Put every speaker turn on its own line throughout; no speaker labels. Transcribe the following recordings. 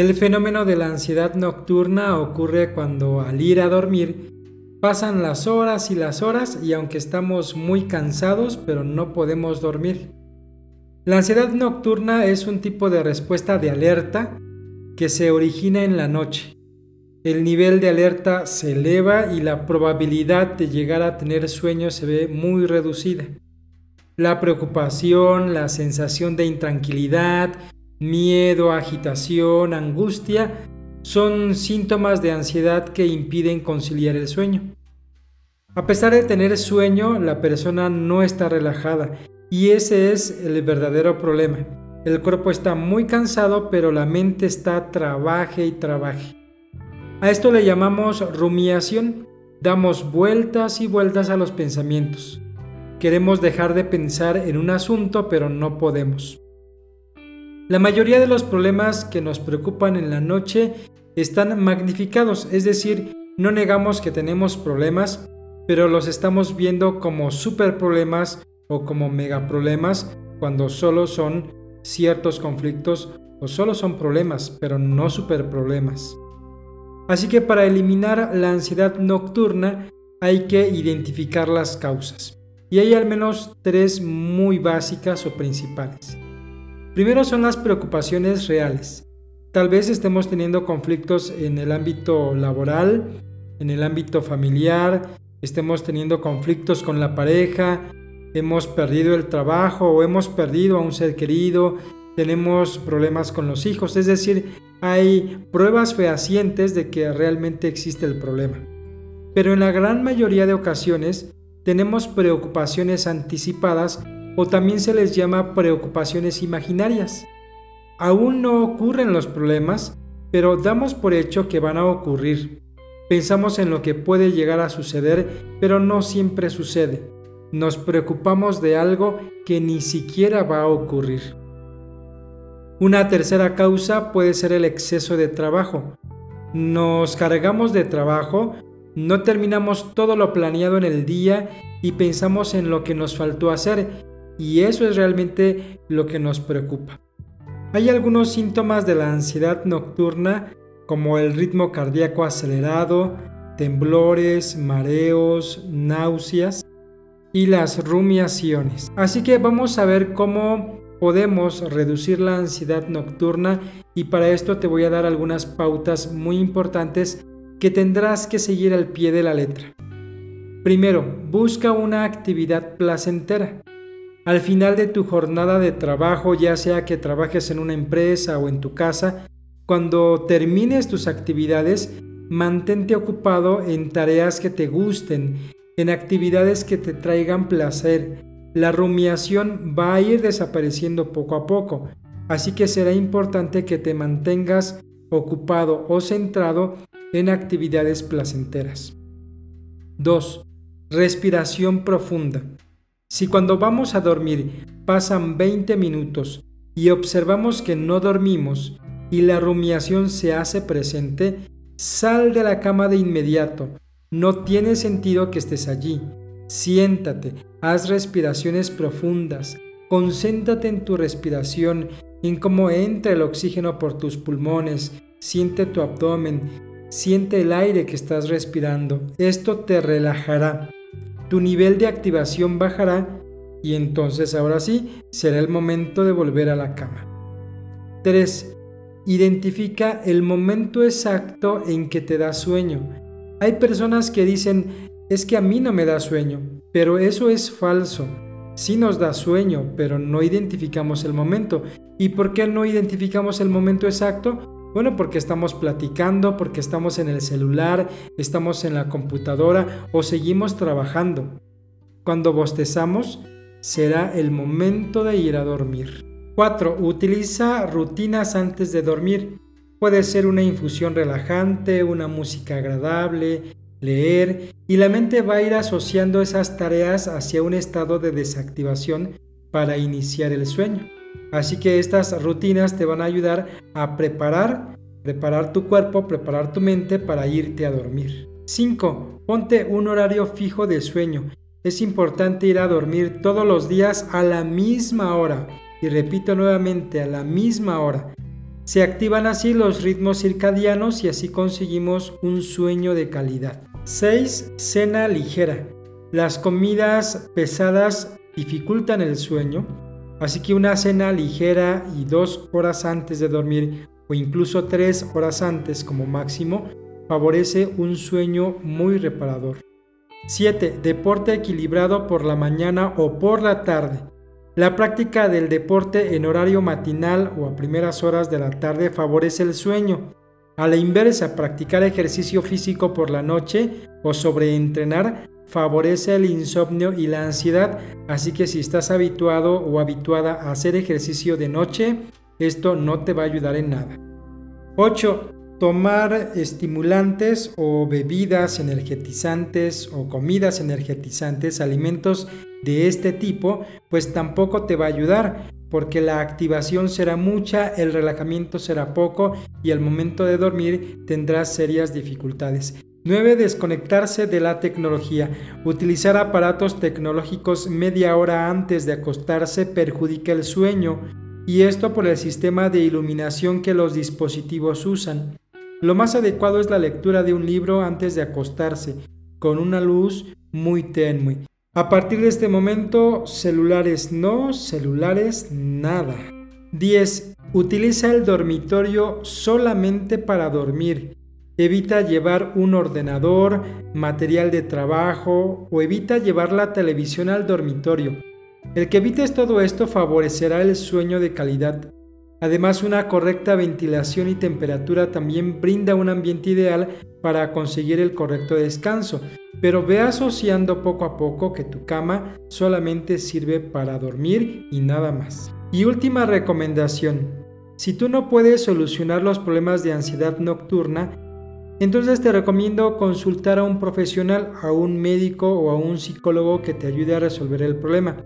El fenómeno de la ansiedad nocturna ocurre cuando al ir a dormir pasan las horas y las horas y aunque estamos muy cansados pero no podemos dormir. La ansiedad nocturna es un tipo de respuesta de alerta que se origina en la noche. El nivel de alerta se eleva y la probabilidad de llegar a tener sueño se ve muy reducida. La preocupación, la sensación de intranquilidad, Miedo, agitación, angustia son síntomas de ansiedad que impiden conciliar el sueño. A pesar de tener sueño, la persona no está relajada y ese es el verdadero problema. El cuerpo está muy cansado, pero la mente está trabaje y trabaje. A esto le llamamos rumiación. Damos vueltas y vueltas a los pensamientos. Queremos dejar de pensar en un asunto, pero no podemos. La mayoría de los problemas que nos preocupan en la noche están magnificados, es decir, no negamos que tenemos problemas, pero los estamos viendo como super problemas o como megaproblemas cuando solo son ciertos conflictos o solo son problemas, pero no super problemas. Así que para eliminar la ansiedad nocturna hay que identificar las causas. Y hay al menos tres muy básicas o principales. Primero son las preocupaciones reales. Tal vez estemos teniendo conflictos en el ámbito laboral, en el ámbito familiar, estemos teniendo conflictos con la pareja, hemos perdido el trabajo o hemos perdido a un ser querido, tenemos problemas con los hijos, es decir, hay pruebas fehacientes de que realmente existe el problema. Pero en la gran mayoría de ocasiones tenemos preocupaciones anticipadas o también se les llama preocupaciones imaginarias. Aún no ocurren los problemas, pero damos por hecho que van a ocurrir. Pensamos en lo que puede llegar a suceder, pero no siempre sucede. Nos preocupamos de algo que ni siquiera va a ocurrir. Una tercera causa puede ser el exceso de trabajo. Nos cargamos de trabajo, no terminamos todo lo planeado en el día y pensamos en lo que nos faltó hacer y eso es realmente lo que nos preocupa. Hay algunos síntomas de la ansiedad nocturna como el ritmo cardíaco acelerado, temblores, mareos, náuseas y las rumiaciones. Así que vamos a ver cómo podemos reducir la ansiedad nocturna y para esto te voy a dar algunas pautas muy importantes que tendrás que seguir al pie de la letra. Primero, busca una actividad placentera. Al final de tu jornada de trabajo, ya sea que trabajes en una empresa o en tu casa, cuando termines tus actividades, mantente ocupado en tareas que te gusten, en actividades que te traigan placer. La rumiación va a ir desapareciendo poco a poco, así que será importante que te mantengas ocupado o centrado en actividades placenteras. 2. Respiración profunda. Si cuando vamos a dormir pasan 20 minutos y observamos que no dormimos y la rumiación se hace presente, sal de la cama de inmediato. No tiene sentido que estés allí. Siéntate, haz respiraciones profundas, concéntrate en tu respiración, en cómo entra el oxígeno por tus pulmones, siente tu abdomen, siente el aire que estás respirando. Esto te relajará tu nivel de activación bajará y entonces ahora sí será el momento de volver a la cama. 3. Identifica el momento exacto en que te da sueño. Hay personas que dicen, es que a mí no me da sueño, pero eso es falso. Sí nos da sueño, pero no identificamos el momento. ¿Y por qué no identificamos el momento exacto? Bueno, porque estamos platicando, porque estamos en el celular, estamos en la computadora o seguimos trabajando. Cuando bostezamos, será el momento de ir a dormir. 4. Utiliza rutinas antes de dormir. Puede ser una infusión relajante, una música agradable, leer, y la mente va a ir asociando esas tareas hacia un estado de desactivación para iniciar el sueño. Así que estas rutinas te van a ayudar a preparar, preparar tu cuerpo, preparar tu mente para irte a dormir. 5. Ponte un horario fijo de sueño. Es importante ir a dormir todos los días a la misma hora. Y repito nuevamente, a la misma hora. Se activan así los ritmos circadianos y así conseguimos un sueño de calidad. 6. Cena ligera. Las comidas pesadas dificultan el sueño, así que una cena ligera y dos horas antes de dormir o incluso tres horas antes como máximo favorece un sueño muy reparador. 7. Deporte equilibrado por la mañana o por la tarde. La práctica del deporte en horario matinal o a primeras horas de la tarde favorece el sueño. A la inversa, practicar ejercicio físico por la noche o sobreentrenar favorece el insomnio y la ansiedad, así que si estás habituado o habituada a hacer ejercicio de noche, esto no te va a ayudar en nada. 8 tomar estimulantes o bebidas energetizantes o comidas energetizantes, alimentos de este tipo, pues tampoco te va a ayudar porque la activación será mucha, el relajamiento será poco y al momento de dormir tendrás serias dificultades. 9. Desconectarse de la tecnología. Utilizar aparatos tecnológicos media hora antes de acostarse perjudica el sueño y esto por el sistema de iluminación que los dispositivos usan. Lo más adecuado es la lectura de un libro antes de acostarse, con una luz muy tenue. A partir de este momento, celulares no, celulares nada. 10. Utiliza el dormitorio solamente para dormir. Evita llevar un ordenador, material de trabajo o evita llevar la televisión al dormitorio. El que evites todo esto favorecerá el sueño de calidad. Además, una correcta ventilación y temperatura también brinda un ambiente ideal para conseguir el correcto descanso, pero ve asociando poco a poco que tu cama solamente sirve para dormir y nada más. Y última recomendación, si tú no puedes solucionar los problemas de ansiedad nocturna, entonces te recomiendo consultar a un profesional, a un médico o a un psicólogo que te ayude a resolver el problema.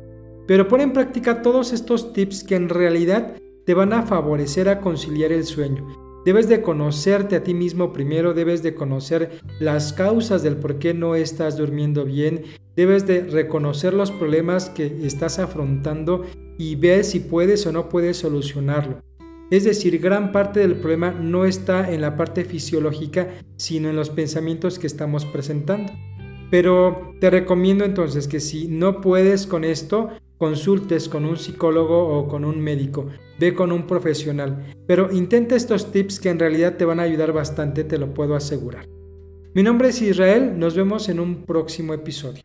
Pero pon en práctica todos estos tips que en realidad te van a favorecer a conciliar el sueño. Debes de conocerte a ti mismo primero, debes de conocer las causas del por qué no estás durmiendo bien, debes de reconocer los problemas que estás afrontando y ver si puedes o no puedes solucionarlo. Es decir, gran parte del problema no está en la parte fisiológica, sino en los pensamientos que estamos presentando. Pero te recomiendo entonces que si no puedes con esto, consultes con un psicólogo o con un médico, ve con un profesional, pero intenta estos tips que en realidad te van a ayudar bastante, te lo puedo asegurar. Mi nombre es Israel, nos vemos en un próximo episodio.